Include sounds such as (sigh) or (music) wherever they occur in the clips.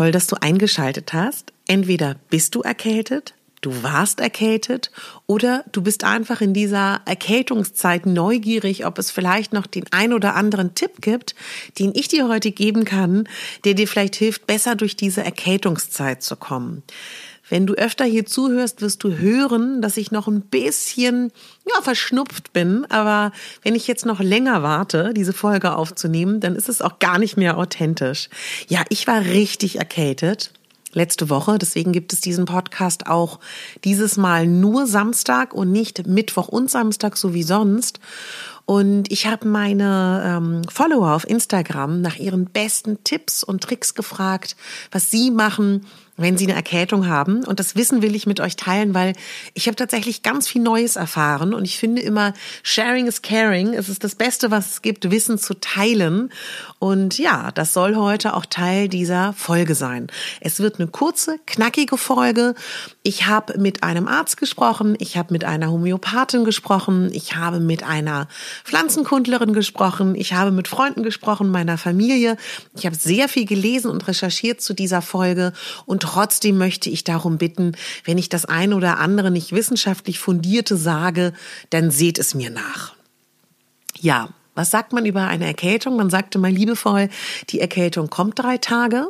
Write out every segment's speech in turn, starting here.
Toll, dass du eingeschaltet hast. Entweder bist du erkältet, du warst erkältet oder du bist einfach in dieser Erkältungszeit neugierig, ob es vielleicht noch den ein oder anderen Tipp gibt, den ich dir heute geben kann, der dir vielleicht hilft, besser durch diese Erkältungszeit zu kommen. Wenn du öfter hier zuhörst, wirst du hören, dass ich noch ein bisschen ja, verschnupft bin. Aber wenn ich jetzt noch länger warte, diese Folge aufzunehmen, dann ist es auch gar nicht mehr authentisch. Ja, ich war richtig erkältet letzte Woche. Deswegen gibt es diesen Podcast auch dieses Mal nur Samstag und nicht Mittwoch und Samstag, so wie sonst. Und ich habe meine ähm, Follower auf Instagram nach ihren besten Tipps und Tricks gefragt, was sie machen, wenn Sie eine Erkältung haben. Und das Wissen will ich mit euch teilen, weil ich habe tatsächlich ganz viel Neues erfahren. Und ich finde immer, Sharing is Caring. Es ist das Beste, was es gibt, Wissen zu teilen. Und ja, das soll heute auch Teil dieser Folge sein. Es wird eine kurze, knackige Folge. Ich habe mit einem Arzt gesprochen. Ich habe mit einer Homöopathin gesprochen. Ich habe mit einer Pflanzenkundlerin gesprochen. Ich habe mit Freunden gesprochen, meiner Familie. Ich habe sehr viel gelesen und recherchiert zu dieser Folge. Und trotzdem möchte ich darum bitten, wenn ich das eine oder andere nicht wissenschaftlich fundierte sage, dann seht es mir nach. Ja, was sagt man über eine Erkältung? Man sagte mal liebevoll, die Erkältung kommt drei Tage,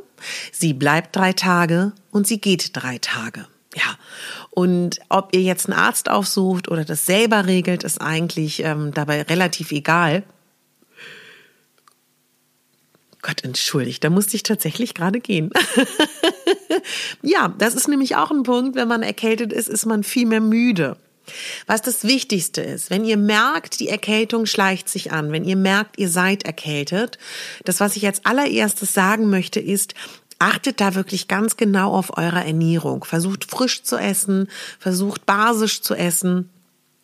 sie bleibt drei Tage und sie geht drei Tage. Ja, und ob ihr jetzt einen Arzt aufsucht oder das selber regelt, ist eigentlich ähm, dabei relativ egal. Gott, entschuldigt, da musste ich tatsächlich gerade gehen. (laughs) ja, das ist nämlich auch ein Punkt, wenn man erkältet ist, ist man viel mehr müde. Was das Wichtigste ist, wenn ihr merkt, die Erkältung schleicht sich an, wenn ihr merkt, ihr seid erkältet, das, was ich als allererstes sagen möchte, ist, achtet da wirklich ganz genau auf eure Ernährung. Versucht frisch zu essen, versucht basisch zu essen.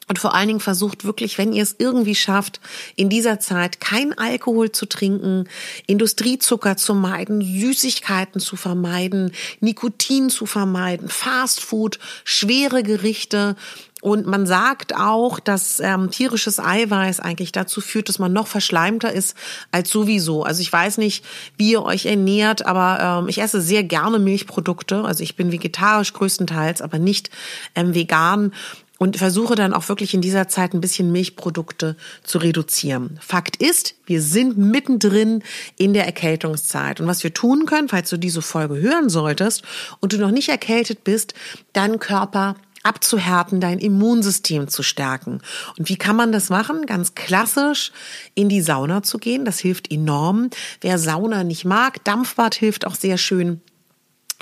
Und vor allen Dingen versucht wirklich, wenn ihr es irgendwie schafft, in dieser Zeit kein Alkohol zu trinken, Industriezucker zu meiden, Süßigkeiten zu vermeiden, Nikotin zu vermeiden, Fastfood, schwere Gerichte. Und man sagt auch, dass ähm, tierisches Eiweiß eigentlich dazu führt, dass man noch verschleimter ist als sowieso. Also ich weiß nicht, wie ihr euch ernährt, aber ähm, ich esse sehr gerne Milchprodukte. Also ich bin vegetarisch größtenteils, aber nicht ähm, vegan und versuche dann auch wirklich in dieser Zeit ein bisschen Milchprodukte zu reduzieren. Fakt ist, wir sind mittendrin in der Erkältungszeit. Und was wir tun können, falls du diese Folge hören solltest und du noch nicht erkältet bist, deinen Körper abzuhärten, dein Immunsystem zu stärken. Und wie kann man das machen? Ganz klassisch in die Sauna zu gehen. Das hilft enorm. Wer Sauna nicht mag, Dampfbad hilft auch sehr schön.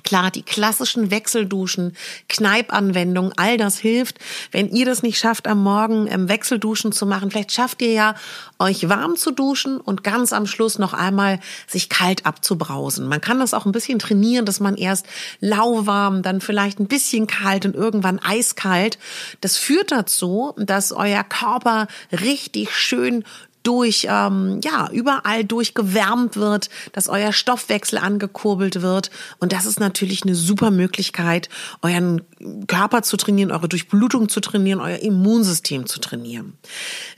Klar, die klassischen Wechselduschen, Kneipanwendungen, all das hilft. Wenn ihr das nicht schafft, am Morgen ähm, Wechselduschen zu machen, vielleicht schafft ihr ja, euch warm zu duschen und ganz am Schluss noch einmal sich kalt abzubrausen. Man kann das auch ein bisschen trainieren, dass man erst lauwarm, dann vielleicht ein bisschen kalt und irgendwann eiskalt. Das führt dazu, dass euer Körper richtig schön durch, ähm, ja, überall durchgewärmt wird, dass euer Stoffwechsel angekurbelt wird. Und das ist natürlich eine super Möglichkeit, euren Körper zu trainieren, eure Durchblutung zu trainieren, euer Immunsystem zu trainieren.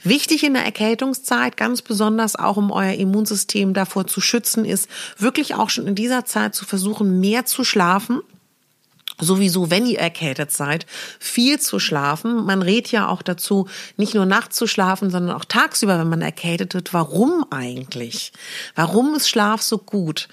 Wichtig in der Erkältungszeit, ganz besonders auch um euer Immunsystem davor zu schützen, ist wirklich auch schon in dieser Zeit zu versuchen, mehr zu schlafen sowieso, wenn ihr erkältet seid, viel zu schlafen. Man rät ja auch dazu, nicht nur nachts zu schlafen, sondern auch tagsüber, wenn man erkältet wird. Warum eigentlich? Warum ist Schlaf so gut?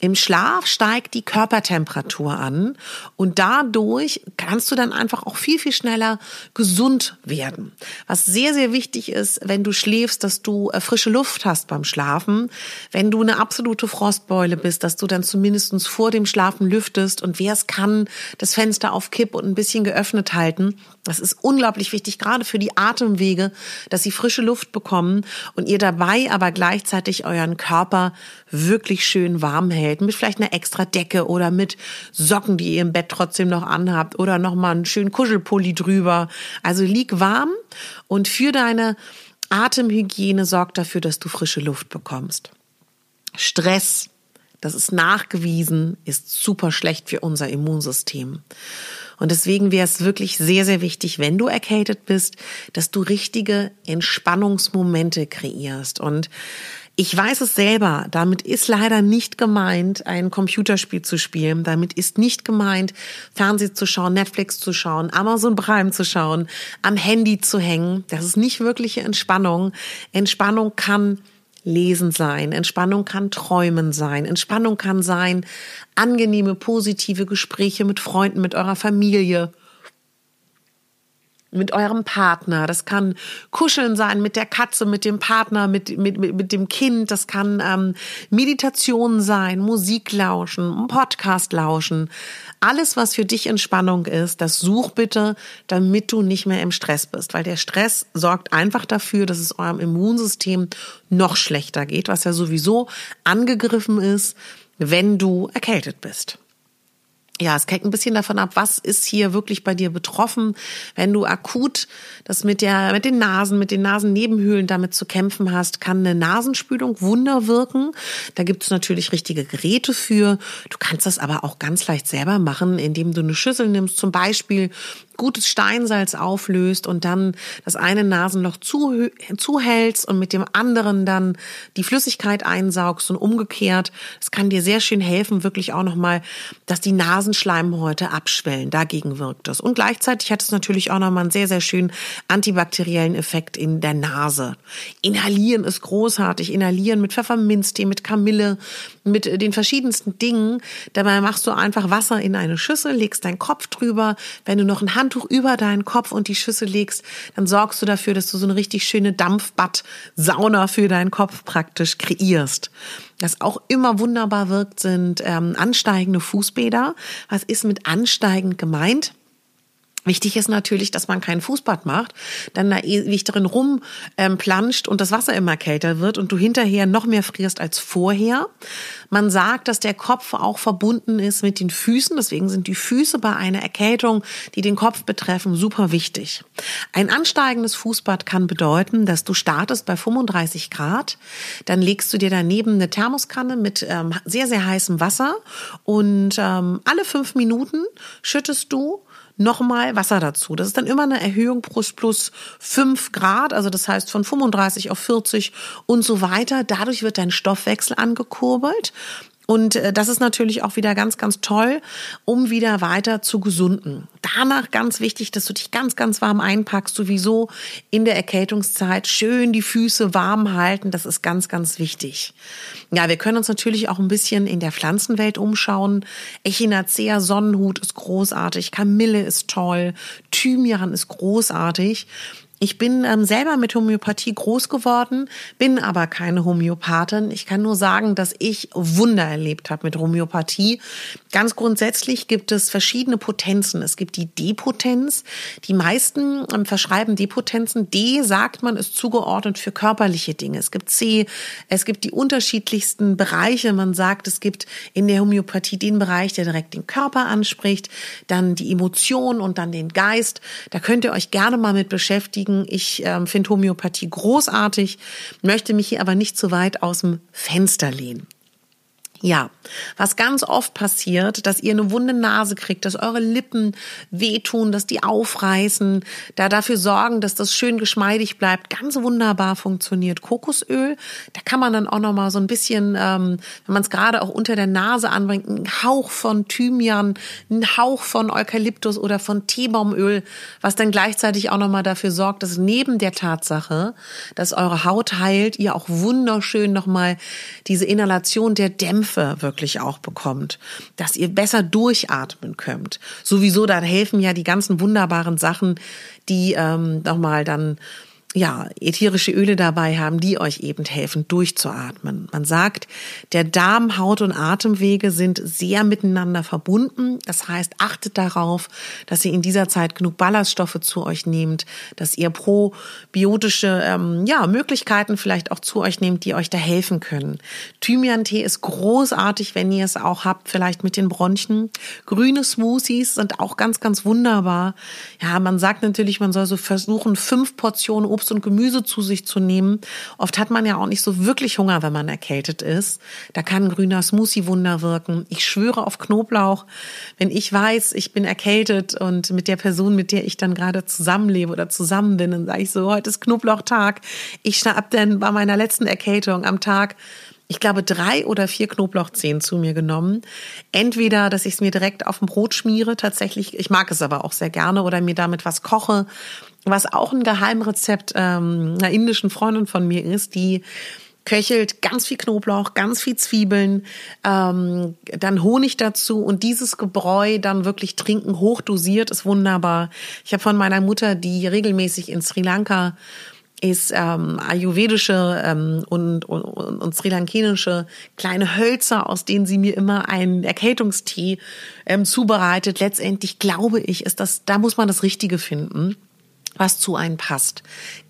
Im Schlaf steigt die Körpertemperatur an und dadurch kannst du dann einfach auch viel, viel schneller gesund werden. Was sehr, sehr wichtig ist, wenn du schläfst, dass du äh, frische Luft hast beim Schlafen. Wenn du eine absolute Frostbeule bist, dass du dann zumindestens vor dem Schlafen lüftest und wer es kann, das Fenster auf Kipp und ein bisschen geöffnet halten. Das ist unglaublich wichtig, gerade für die Atemwege, dass sie frische Luft bekommen und ihr dabei aber gleichzeitig euren Körper wirklich schön warm hält hält, mit vielleicht einer extra Decke oder mit Socken, die ihr im Bett trotzdem noch anhabt oder nochmal einen schönen Kuschelpulli drüber. Also lieg warm und für deine Atemhygiene sorgt dafür, dass du frische Luft bekommst. Stress, das ist nachgewiesen, ist super schlecht für unser Immunsystem. Und deswegen wäre es wirklich sehr, sehr wichtig, wenn du erkältet bist, dass du richtige Entspannungsmomente kreierst. Und ich weiß es selber, damit ist leider nicht gemeint, ein Computerspiel zu spielen. Damit ist nicht gemeint, Fernsehen zu schauen, Netflix zu schauen, Amazon Prime zu schauen, am Handy zu hängen. Das ist nicht wirkliche Entspannung. Entspannung kann Lesen sein, Entspannung kann Träumen sein, Entspannung kann sein, angenehme, positive Gespräche mit Freunden, mit eurer Familie mit eurem Partner. Das kann Kuscheln sein mit der Katze, mit dem Partner, mit, mit, mit, mit dem Kind. Das kann ähm, Meditation sein, Musik lauschen, Podcast lauschen. Alles, was für dich Entspannung ist, das such bitte, damit du nicht mehr im Stress bist. Weil der Stress sorgt einfach dafür, dass es eurem Immunsystem noch schlechter geht, was ja sowieso angegriffen ist, wenn du erkältet bist ja, es hängt ein bisschen davon ab, was ist hier wirklich bei dir betroffen. Wenn du akut das mit der, mit den Nasen, mit den Nasennebenhöhlen damit zu kämpfen hast, kann eine Nasenspülung Wunder wirken. Da gibt es natürlich richtige Geräte für. Du kannst das aber auch ganz leicht selber machen, indem du eine Schüssel nimmst, zum Beispiel gutes Steinsalz auflöst und dann das eine Nasenloch zu, zuhältst und mit dem anderen dann die Flüssigkeit einsaugst und umgekehrt. Das kann dir sehr schön helfen, wirklich auch nochmal, dass die Nasenschleimhäute abschwellen. Dagegen wirkt das. Und gleichzeitig hat es natürlich auch nochmal einen sehr, sehr schönen antibakteriellen Effekt in der Nase. Inhalieren ist großartig. Inhalieren mit Pfefferminztee, mit Kamille, mit den verschiedensten Dingen. Dabei machst du einfach Wasser in eine Schüssel, legst deinen Kopf drüber. Wenn du noch ein Hand Handtuch über deinen Kopf und die Schüssel legst, dann sorgst du dafür, dass du so eine richtig schöne Dampfbad-Sauna für deinen Kopf praktisch kreierst. Was auch immer wunderbar wirkt, sind ähm, ansteigende Fußbäder. Was ist mit ansteigend gemeint? Wichtig ist natürlich, dass man kein Fußbad macht, dann da ewig drin rumplanscht ähm, und das Wasser immer kälter wird und du hinterher noch mehr frierst als vorher. Man sagt, dass der Kopf auch verbunden ist mit den Füßen, deswegen sind die Füße bei einer Erkältung, die den Kopf betreffen, super wichtig. Ein ansteigendes Fußbad kann bedeuten, dass du startest bei 35 Grad, dann legst du dir daneben eine Thermoskanne mit ähm, sehr, sehr heißem Wasser und ähm, alle fünf Minuten schüttest du nochmal Wasser dazu. Das ist dann immer eine Erhöhung plus plus fünf Grad, also das heißt von 35 auf 40 und so weiter. Dadurch wird dein Stoffwechsel angekurbelt. Und äh, das ist natürlich auch wieder ganz, ganz toll, um wieder weiter zu gesunden. Danach ganz wichtig, dass du dich ganz, ganz warm einpackst, sowieso in der Erkältungszeit schön die Füße warm halten. Das ist ganz, ganz wichtig. Ja, wir können uns natürlich auch ein bisschen in der Pflanzenwelt umschauen. Echinacea Sonnenhut ist großartig, Kamille ist toll, Thymian ist großartig. Ich bin ähm, selber mit Homöopathie groß geworden, bin aber keine Homöopathin. Ich kann nur sagen, dass ich Wunder erlebt habe mit Homöopathie. Ganz grundsätzlich gibt es verschiedene Potenzen. Es gibt die D-Potenz. Die meisten ähm, verschreiben D-Potenzen. D sagt man ist zugeordnet für körperliche Dinge. Es gibt C, es gibt die unterschiedlichsten Bereiche. Man sagt, es gibt in der Homöopathie den Bereich, der direkt den Körper anspricht, dann die Emotion und dann den Geist. Da könnt ihr euch gerne mal mit beschäftigen deswegen, ich äh, finde Homöopathie großartig, möchte mich hier aber nicht zu weit aus dem Fenster lehnen. Ja, was ganz oft passiert, dass ihr eine wunde Nase kriegt, dass eure Lippen wehtun, dass die aufreißen, da dafür sorgen, dass das schön geschmeidig bleibt, ganz wunderbar funktioniert. Kokosöl, da kann man dann auch noch mal so ein bisschen, ähm, wenn man es gerade auch unter der Nase anbringt, einen Hauch von Thymian, einen Hauch von Eukalyptus oder von Teebaumöl, was dann gleichzeitig auch noch mal dafür sorgt, dass neben der Tatsache, dass eure Haut heilt, ihr auch wunderschön noch mal diese Inhalation der Dämpfe Dämpfe wirklich auch bekommt, dass ihr besser durchatmen könnt. Sowieso, da helfen ja die ganzen wunderbaren Sachen, die ähm, nochmal dann ja, ätherische Öle dabei haben, die euch eben helfen, durchzuatmen. Man sagt, der Darm, Haut und Atemwege sind sehr miteinander verbunden. Das heißt, achtet darauf, dass ihr in dieser Zeit genug Ballaststoffe zu euch nehmt, dass ihr probiotische ähm, ja, Möglichkeiten vielleicht auch zu euch nehmt, die euch da helfen können. Thymian-Tee ist großartig, wenn ihr es auch habt, vielleicht mit den Bronchien. Grüne Smoothies sind auch ganz, ganz wunderbar. Ja, man sagt natürlich, man soll so versuchen, fünf Portionen Obst und Gemüse zu sich zu nehmen. Oft hat man ja auch nicht so wirklich Hunger, wenn man erkältet ist. Da kann ein grüner Smoothie Wunder wirken. Ich schwöre auf Knoblauch. Wenn ich weiß, ich bin erkältet und mit der Person, mit der ich dann gerade zusammenlebe oder zusammen bin, dann sage ich so, heute ist Knoblauchtag. Ich schnapp denn bei meiner letzten Erkältung am Tag ich glaube, drei oder vier Knoblauchzehen zu mir genommen. Entweder, dass ich es mir direkt auf dem Brot schmiere, tatsächlich, ich mag es aber auch sehr gerne, oder mir damit was koche was auch ein Geheimrezept ähm, einer indischen Freundin von mir ist, die köchelt ganz viel Knoblauch, ganz viel Zwiebeln, ähm, dann Honig dazu und dieses Gebräu dann wirklich trinken, hochdosiert, ist wunderbar. Ich habe von meiner Mutter, die regelmäßig in Sri Lanka ist ähm, ayurvedische ähm, und, und, und sri lankinische kleine Hölzer, aus denen sie mir immer einen Erkältungstee ähm, zubereitet. Letztendlich glaube ich, ist das, da muss man das Richtige finden was zu einem passt.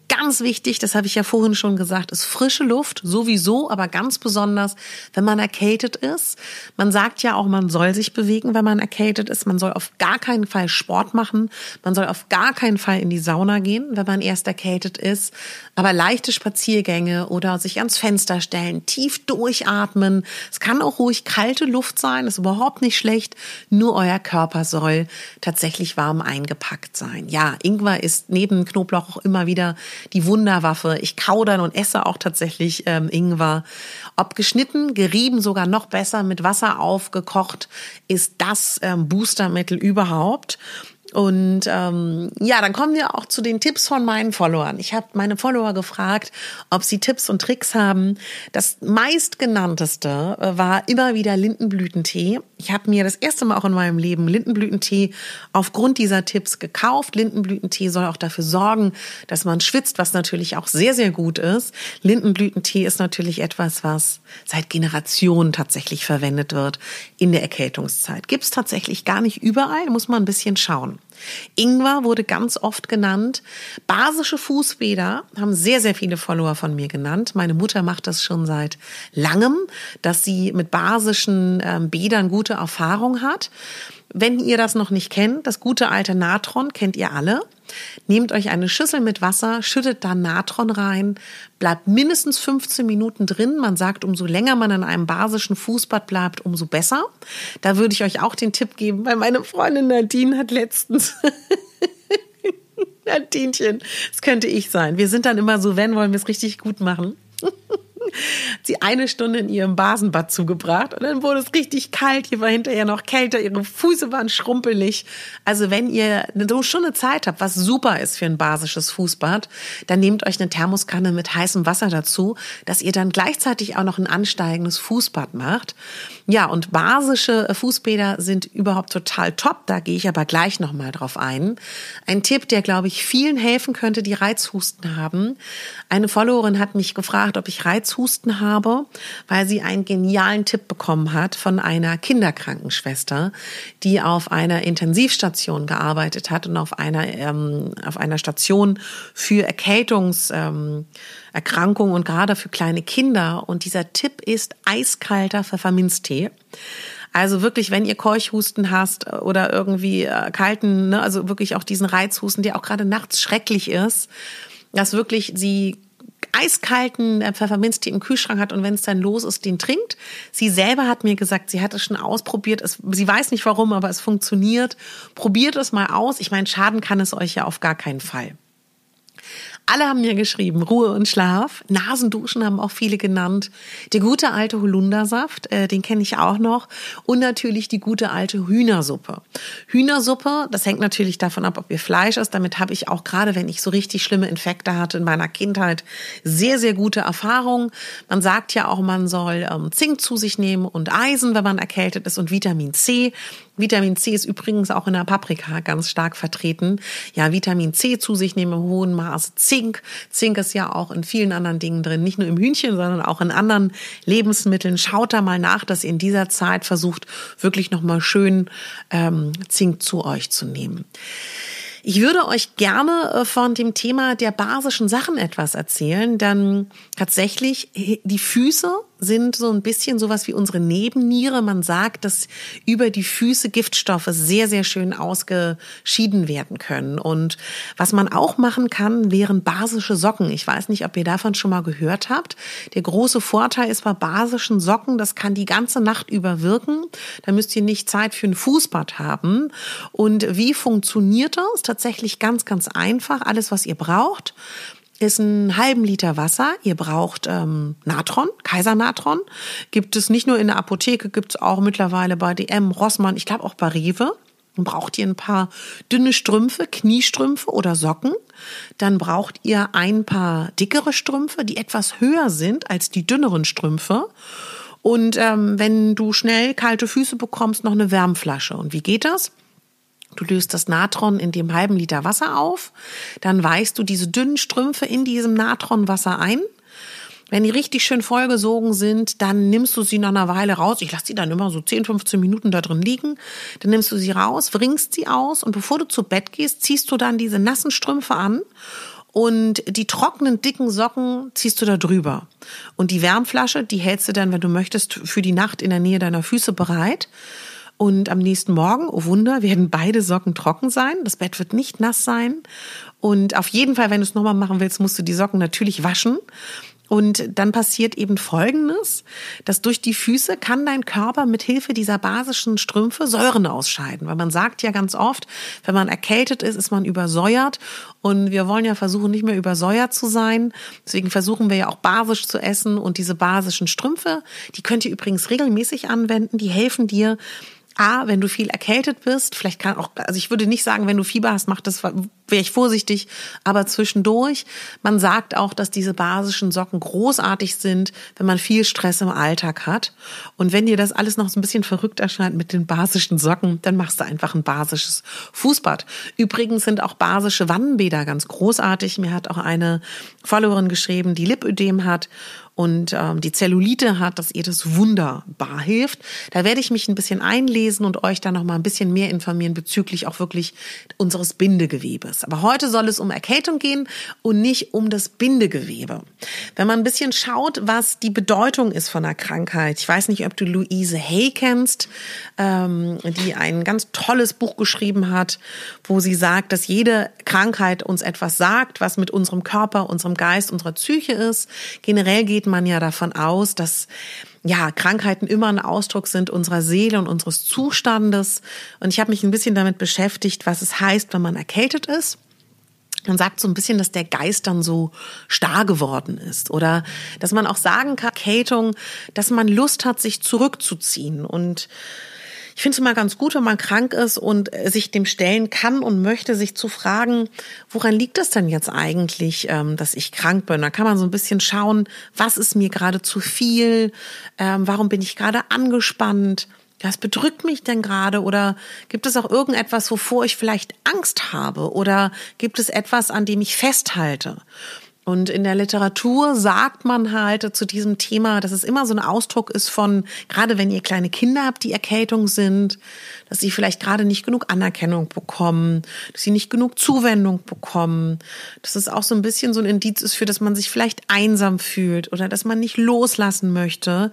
Ganz wichtig, das habe ich ja vorhin schon gesagt, ist frische Luft, sowieso, aber ganz besonders, wenn man erkältet ist. Man sagt ja auch, man soll sich bewegen, wenn man erkältet ist. Man soll auf gar keinen Fall Sport machen. Man soll auf gar keinen Fall in die Sauna gehen, wenn man erst erkältet ist. Aber leichte Spaziergänge oder sich ans Fenster stellen, tief durchatmen. Es kann auch ruhig kalte Luft sein, ist überhaupt nicht schlecht. Nur euer Körper soll tatsächlich warm eingepackt sein. Ja, Ingwer ist neben Knoblauch auch immer wieder die Wunderwaffe. Ich kau dann und esse auch tatsächlich ähm, Ingwer. Ob geschnitten, gerieben, sogar noch besser mit Wasser aufgekocht, ist das ähm, Boostermittel überhaupt. Und ähm, ja, dann kommen wir auch zu den Tipps von meinen Followern. Ich habe meine Follower gefragt, ob sie Tipps und Tricks haben. Das meistgenannteste äh, war immer wieder Lindenblütentee. Ich habe mir das erste Mal auch in meinem Leben Lindenblütentee aufgrund dieser Tipps gekauft. Lindenblütentee soll auch dafür sorgen, dass man schwitzt, was natürlich auch sehr, sehr gut ist. Lindenblütentee ist natürlich etwas, was seit Generationen tatsächlich verwendet wird in der Erkältungszeit. Gibt es tatsächlich gar nicht überall, muss man ein bisschen schauen. Ingwer wurde ganz oft genannt. Basische Fußbäder haben sehr, sehr viele Follower von mir genannt. Meine Mutter macht das schon seit langem, dass sie mit basischen ähm, Bädern gute Erfahrung hat. Wenn ihr das noch nicht kennt, das gute alte Natron kennt ihr alle. Nehmt euch eine Schüssel mit Wasser, schüttet da Natron rein, bleibt mindestens 15 Minuten drin. Man sagt, umso länger man in einem basischen Fußbad bleibt, umso besser. Da würde ich euch auch den Tipp geben, weil meine Freundin Nadine hat letztens (laughs) Nadinchen, das könnte ich sein. Wir sind dann immer so, wenn wollen wir es richtig gut machen. (laughs) sie eine Stunde in ihrem Basenbad zugebracht und dann wurde es richtig kalt. Hier war hinterher noch kälter, ihre Füße waren schrumpelig. Also wenn ihr so schon eine Zeit habt, was super ist für ein basisches Fußbad, dann nehmt euch eine Thermoskanne mit heißem Wasser dazu, dass ihr dann gleichzeitig auch noch ein ansteigendes Fußbad macht. Ja, und basische Fußbäder sind überhaupt total top. Da gehe ich aber gleich nochmal drauf ein. Ein Tipp, der, glaube ich, vielen helfen könnte, die Reizhusten haben. Eine Followerin hat mich gefragt, ob ich Reizhusten habe, weil sie einen genialen Tipp bekommen hat von einer Kinderkrankenschwester, die auf einer Intensivstation gearbeitet hat und auf einer, ähm, auf einer Station für Erkältungserkrankungen ähm, und gerade für kleine Kinder. Und dieser Tipp ist eiskalter Pfefferminztee. Also wirklich, wenn ihr Keuchhusten hast oder irgendwie äh, kalten, ne, also wirklich auch diesen Reizhusten, der auch gerade nachts schrecklich ist, dass wirklich sie eiskalten äh, Pfefferminztee im Kühlschrank hat und wenn es dann los ist, den trinkt. Sie selber hat mir gesagt, sie hat es schon ausprobiert. Es, sie weiß nicht warum, aber es funktioniert. Probiert es mal aus. Ich meine, schaden kann es euch ja auf gar keinen Fall. Alle haben mir geschrieben, Ruhe und Schlaf. Nasenduschen haben auch viele genannt. Der gute alte Holundersaft, äh, den kenne ich auch noch. Und natürlich die gute alte Hühnersuppe. Hühnersuppe, das hängt natürlich davon ab, ob ihr Fleisch ist. Damit habe ich auch gerade, wenn ich so richtig schlimme Infekte hatte in meiner Kindheit, sehr, sehr gute Erfahrungen. Man sagt ja auch, man soll ähm, Zink zu sich nehmen und Eisen, wenn man erkältet ist und Vitamin C. Vitamin C ist übrigens auch in der Paprika ganz stark vertreten. Ja, Vitamin C zu sich nehmen im hohen Maße. Zink. Zink ist ja auch in vielen anderen Dingen drin. Nicht nur im Hühnchen, sondern auch in anderen Lebensmitteln. Schaut da mal nach, dass ihr in dieser Zeit versucht, wirklich nochmal schön ähm, Zink zu euch zu nehmen. Ich würde euch gerne äh, von dem Thema der basischen Sachen etwas erzählen, denn tatsächlich die Füße sind so ein bisschen sowas wie unsere Nebenniere. Man sagt, dass über die Füße Giftstoffe sehr, sehr schön ausgeschieden werden können. Und was man auch machen kann, wären basische Socken. Ich weiß nicht, ob ihr davon schon mal gehört habt. Der große Vorteil ist bei basischen Socken, das kann die ganze Nacht über wirken. Da müsst ihr nicht Zeit für ein Fußbad haben. Und wie funktioniert das? Tatsächlich ganz, ganz einfach. Alles, was ihr braucht ist ein halben Liter Wasser. Ihr braucht ähm, Natron, Kaisernatron. Gibt es nicht nur in der Apotheke, gibt es auch mittlerweile bei DM, Rossmann, ich glaube auch bei Rewe. Dann braucht ihr ein paar dünne Strümpfe, Kniestrümpfe oder Socken. Dann braucht ihr ein paar dickere Strümpfe, die etwas höher sind als die dünneren Strümpfe. Und ähm, wenn du schnell kalte Füße bekommst, noch eine Wärmflasche. Und wie geht das? Du löst das Natron in dem halben Liter Wasser auf, dann weichst du diese dünnen Strümpfe in diesem Natronwasser ein. Wenn die richtig schön vollgesogen sind, dann nimmst du sie nach einer Weile raus. Ich lasse sie dann immer so 10, 15 Minuten da drin liegen. Dann nimmst du sie raus, wringst sie aus und bevor du zu Bett gehst, ziehst du dann diese nassen Strümpfe an und die trockenen, dicken Socken ziehst du da drüber. Und die Wärmflasche, die hältst du dann, wenn du möchtest, für die Nacht in der Nähe deiner Füße bereit. Und am nächsten Morgen, oh Wunder, werden beide Socken trocken sein. Das Bett wird nicht nass sein. Und auf jeden Fall, wenn du es nochmal machen willst, musst du die Socken natürlich waschen. Und dann passiert eben Folgendes, dass durch die Füße kann dein Körper mit Hilfe dieser basischen Strümpfe Säuren ausscheiden. Weil man sagt ja ganz oft, wenn man erkältet ist, ist man übersäuert. Und wir wollen ja versuchen, nicht mehr übersäuert zu sein. Deswegen versuchen wir ja auch basisch zu essen. Und diese basischen Strümpfe, die könnt ihr übrigens regelmäßig anwenden. Die helfen dir, A, wenn du viel erkältet bist, vielleicht kann auch, also ich würde nicht sagen, wenn du Fieber hast, mach das, wäre ich vorsichtig, aber zwischendurch. Man sagt auch, dass diese basischen Socken großartig sind, wenn man viel Stress im Alltag hat. Und wenn dir das alles noch so ein bisschen verrückt erscheint mit den basischen Socken, dann machst du einfach ein basisches Fußbad. Übrigens sind auch basische Wannenbäder ganz großartig. Mir hat auch eine Followerin geschrieben, die Lipödem hat und ähm, die Zellulite hat, dass ihr das wunderbar hilft. Da werde ich mich ein bisschen einlesen und euch dann noch mal ein bisschen mehr informieren bezüglich auch wirklich unseres Bindegewebes. Aber heute soll es um Erkältung gehen und nicht um das Bindegewebe. Wenn man ein bisschen schaut, was die Bedeutung ist von einer Krankheit. Ich weiß nicht, ob du Louise Hay kennst, ähm, die ein ganz tolles Buch geschrieben hat, wo sie sagt, dass jede Krankheit uns etwas sagt, was mit unserem Körper, unserem Geist, unserer Psyche ist. Generell geht man ja davon aus, dass ja, Krankheiten immer ein Ausdruck sind unserer Seele und unseres Zustandes. Und ich habe mich ein bisschen damit beschäftigt, was es heißt, wenn man erkältet ist. Man sagt so ein bisschen, dass der Geist dann so starr geworden ist oder dass man auch sagen kann, Erkältung, dass man Lust hat, sich zurückzuziehen und ich finde es immer ganz gut, wenn man krank ist und äh, sich dem stellen kann und möchte, sich zu fragen, woran liegt es denn jetzt eigentlich, ähm, dass ich krank bin? Da kann man so ein bisschen schauen, was ist mir gerade zu viel? Ähm, warum bin ich gerade angespannt? Was bedrückt mich denn gerade? Oder gibt es auch irgendetwas, wovor ich vielleicht Angst habe? Oder gibt es etwas, an dem ich festhalte? Und in der Literatur sagt man halt zu diesem Thema, dass es immer so ein Ausdruck ist von, gerade wenn ihr kleine Kinder habt, die Erkältung sind, dass sie vielleicht gerade nicht genug Anerkennung bekommen, dass sie nicht genug Zuwendung bekommen, dass es auch so ein bisschen so ein Indiz ist für, dass man sich vielleicht einsam fühlt oder dass man nicht loslassen möchte.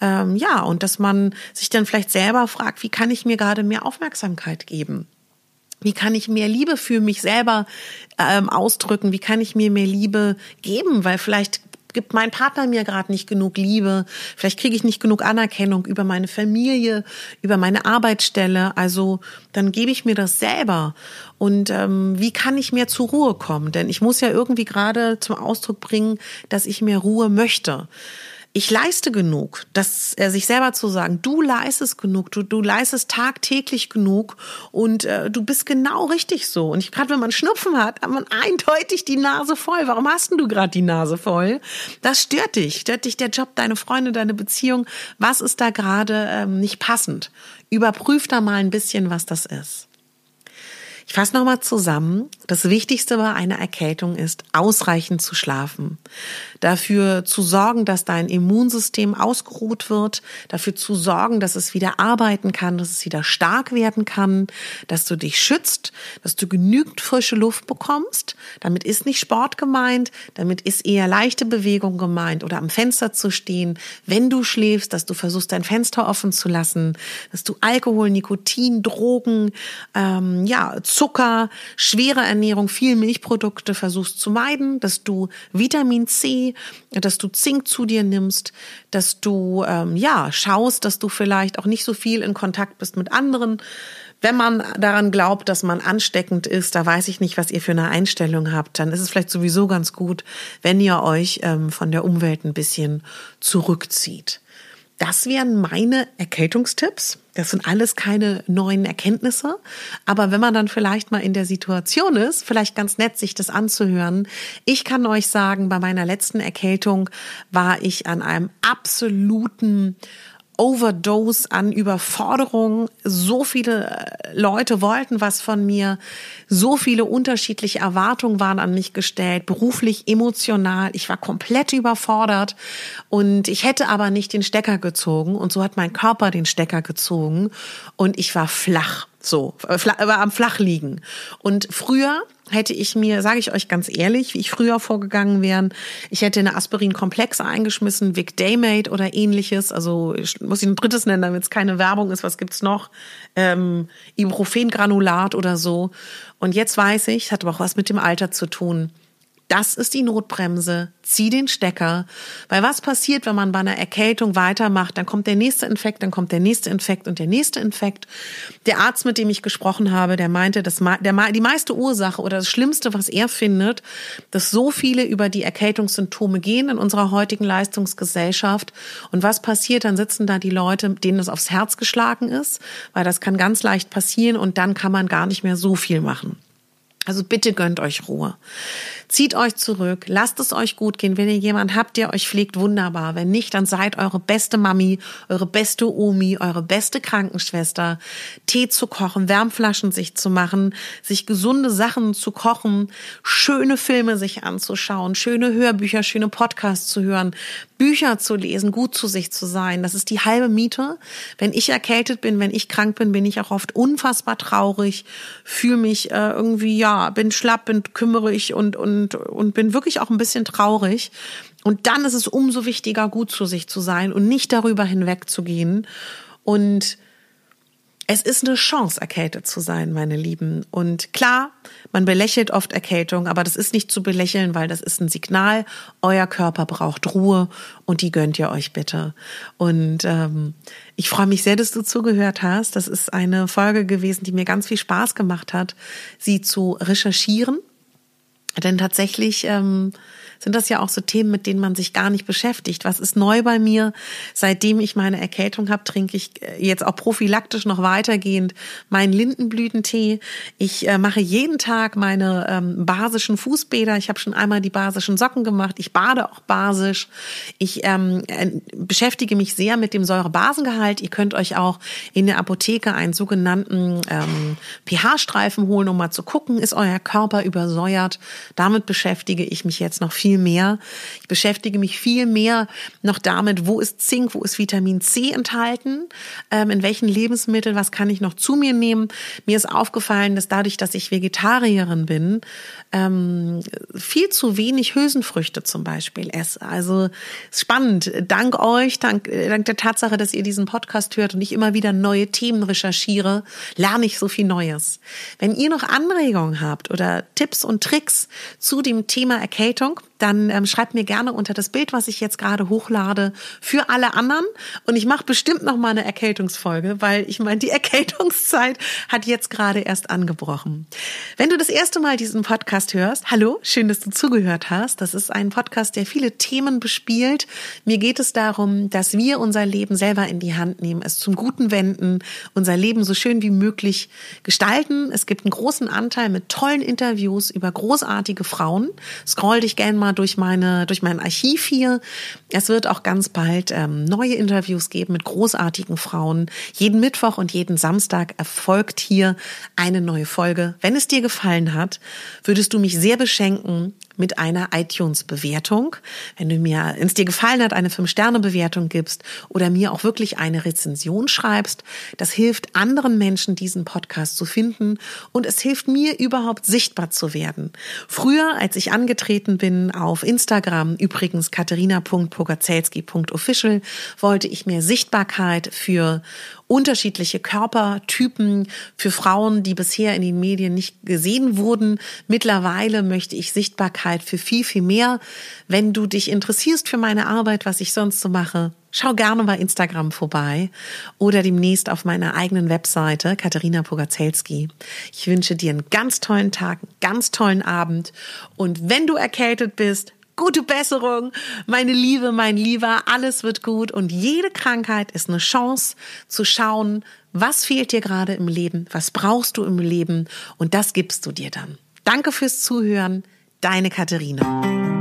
Ähm, ja, und dass man sich dann vielleicht selber fragt, wie kann ich mir gerade mehr Aufmerksamkeit geben? Wie kann ich mehr Liebe für mich selber ähm, ausdrücken? Wie kann ich mir mehr Liebe geben? Weil vielleicht gibt mein Partner mir gerade nicht genug Liebe, vielleicht kriege ich nicht genug Anerkennung über meine Familie, über meine Arbeitsstelle. Also dann gebe ich mir das selber. Und ähm, wie kann ich mehr zur Ruhe kommen? Denn ich muss ja irgendwie gerade zum Ausdruck bringen, dass ich mehr Ruhe möchte ich leiste genug, dass er sich selber zu sagen, du leistest genug, du, du leistest tagtäglich genug und äh, du bist genau richtig so. Und gerade wenn man Schnupfen hat, hat man eindeutig die Nase voll. Warum hast denn du gerade die Nase voll? Das stört dich. Stört dich der Job, deine Freunde, deine Beziehung? Was ist da gerade ähm, nicht passend? Überprüf da mal ein bisschen, was das ist. Ich fasse nochmal zusammen. Das Wichtigste bei einer Erkältung ist, ausreichend zu schlafen. Dafür zu sorgen, dass dein Immunsystem ausgeruht wird. Dafür zu sorgen, dass es wieder arbeiten kann, dass es wieder stark werden kann. Dass du dich schützt, dass du genügend frische Luft bekommst. Damit ist nicht Sport gemeint. Damit ist eher leichte Bewegung gemeint oder am Fenster zu stehen. Wenn du schläfst, dass du versuchst, dein Fenster offen zu lassen. Dass du Alkohol, Nikotin, Drogen, ähm, ja, Zucker, schwere Ernährung, viel Milchprodukte versuchst zu meiden, dass du Vitamin C, dass du Zink zu dir nimmst, dass du ähm, ja schaust, dass du vielleicht auch nicht so viel in Kontakt bist mit anderen. Wenn man daran glaubt, dass man ansteckend ist, da weiß ich nicht, was ihr für eine Einstellung habt, dann ist es vielleicht sowieso ganz gut, wenn ihr euch ähm, von der Umwelt ein bisschen zurückzieht. Das wären meine Erkältungstipps. Das sind alles keine neuen Erkenntnisse. Aber wenn man dann vielleicht mal in der Situation ist, vielleicht ganz nett, sich das anzuhören. Ich kann euch sagen, bei meiner letzten Erkältung war ich an einem absoluten Overdose an Überforderung. So viele äh, Leute wollten was von mir. So viele unterschiedliche Erwartungen waren an mich gestellt, beruflich, emotional. Ich war komplett überfordert und ich hätte aber nicht den Stecker gezogen und so hat mein Körper den Stecker gezogen und ich war flach. So, äh, war am Flach liegen. Und früher hätte ich mir, sage ich euch ganz ehrlich, wie ich früher vorgegangen wäre, ich hätte eine Aspirin-Komplex eingeschmissen, Vic Daymate oder ähnliches. Also ich muss ich ein drittes nennen, damit es keine Werbung ist. Was gibt's noch? Ähm, Ibuprofen-Granulat oder so. Und jetzt weiß ich, es hat aber auch was mit dem Alter zu tun. Das ist die Notbremse. Zieh den Stecker. Weil was passiert, wenn man bei einer Erkältung weitermacht? Dann kommt der nächste Infekt, dann kommt der nächste Infekt und der nächste Infekt. Der Arzt, mit dem ich gesprochen habe, der meinte, dass die meiste Ursache oder das Schlimmste, was er findet, dass so viele über die Erkältungssymptome gehen in unserer heutigen Leistungsgesellschaft. Und was passiert? Dann sitzen da die Leute, denen es aufs Herz geschlagen ist, weil das kann ganz leicht passieren und dann kann man gar nicht mehr so viel machen. Also bitte gönnt euch Ruhe. Zieht euch zurück, lasst es euch gut gehen. Wenn ihr jemand habt, der euch pflegt, wunderbar. Wenn nicht, dann seid eure beste Mami, eure beste Omi, eure beste Krankenschwester. Tee zu kochen, Wärmflaschen sich zu machen, sich gesunde Sachen zu kochen, schöne Filme sich anzuschauen, schöne Hörbücher, schöne Podcasts zu hören, Bücher zu lesen, gut zu sich zu sein. Das ist die halbe Miete. Wenn ich erkältet bin, wenn ich krank bin, bin ich auch oft unfassbar traurig, fühle mich äh, irgendwie, ja, bin schlapp, bin kümmerig und, und, und bin wirklich auch ein bisschen traurig. Und dann ist es umso wichtiger, gut zu sich zu sein und nicht darüber hinwegzugehen. Und es ist eine Chance, erkältet zu sein, meine Lieben. Und klar, man belächelt oft Erkältung, aber das ist nicht zu belächeln, weil das ist ein Signal. Euer Körper braucht Ruhe und die gönnt ihr euch bitte. Und ähm, ich freue mich sehr, dass du zugehört hast. Das ist eine Folge gewesen, die mir ganz viel Spaß gemacht hat, sie zu recherchieren. Denn tatsächlich ähm, sind das ja auch so Themen, mit denen man sich gar nicht beschäftigt. Was ist neu bei mir? Seitdem ich meine Erkältung habe, trinke ich äh, jetzt auch prophylaktisch noch weitergehend meinen Lindenblütentee. Ich äh, mache jeden Tag meine ähm, basischen Fußbäder. Ich habe schon einmal die basischen Socken gemacht. Ich bade auch basisch. Ich ähm, äh, beschäftige mich sehr mit dem Säurebasengehalt. Ihr könnt euch auch in der Apotheke einen sogenannten ähm, pH-Streifen holen, um mal zu gucken, ist euer Körper übersäuert. Damit beschäftige ich mich jetzt noch viel viel mehr. Ich beschäftige mich viel mehr noch damit, wo ist Zink, wo ist Vitamin C enthalten, ähm, in welchen Lebensmitteln, was kann ich noch zu mir nehmen. Mir ist aufgefallen, dass dadurch, dass ich Vegetarierin bin, ähm, viel zu wenig Hülsenfrüchte zum Beispiel esse. Also spannend. Dank euch, dank, äh, dank der Tatsache, dass ihr diesen Podcast hört und ich immer wieder neue Themen recherchiere, lerne ich so viel Neues. Wenn ihr noch Anregungen habt oder Tipps und Tricks zu dem Thema Erkältung, dann ähm, schreibt mir gerne unter das Bild, was ich jetzt gerade hochlade, für alle anderen. Und ich mache bestimmt noch mal eine Erkältungsfolge, weil ich meine, die (laughs) Erkältungszeit hat jetzt gerade erst angebrochen. Wenn du das erste Mal diesen Podcast hörst, hallo, schön, dass du zugehört hast. Das ist ein Podcast, der viele Themen bespielt. Mir geht es darum, dass wir unser Leben selber in die Hand nehmen, es zum Guten wenden, unser Leben so schön wie möglich gestalten. Es gibt einen großen Anteil mit tollen Interviews über großartige Frauen. Scroll dich gerne mal mal durch meine, durch mein Archiv hier. Es wird auch ganz bald ähm, neue Interviews geben mit großartigen Frauen. Jeden Mittwoch und jeden Samstag erfolgt hier eine neue Folge. Wenn es dir gefallen hat, würdest du mich sehr beschenken mit einer iTunes-Bewertung. Wenn du mir, wenn es dir gefallen hat, eine 5-Sterne-Bewertung gibst oder mir auch wirklich eine Rezension schreibst, das hilft anderen Menschen, diesen Podcast zu finden und es hilft mir überhaupt sichtbar zu werden. Früher, als ich angetreten bin auf Instagram, übrigens katharina.pogazelski.official, wollte ich mehr Sichtbarkeit für unterschiedliche Körpertypen für Frauen, die bisher in den Medien nicht gesehen wurden. Mittlerweile möchte ich Sichtbarkeit für viel, viel mehr. Wenn du dich interessierst für meine Arbeit, was ich sonst so mache, schau gerne bei Instagram vorbei oder demnächst auf meiner eigenen Webseite Katharina Pogacelski. Ich wünsche dir einen ganz tollen Tag, einen ganz tollen Abend und wenn du erkältet bist, gute Besserung, meine Liebe, mein Lieber, alles wird gut und jede Krankheit ist eine Chance zu schauen, was fehlt dir gerade im Leben, was brauchst du im Leben und das gibst du dir dann. Danke fürs Zuhören, deine Katharina.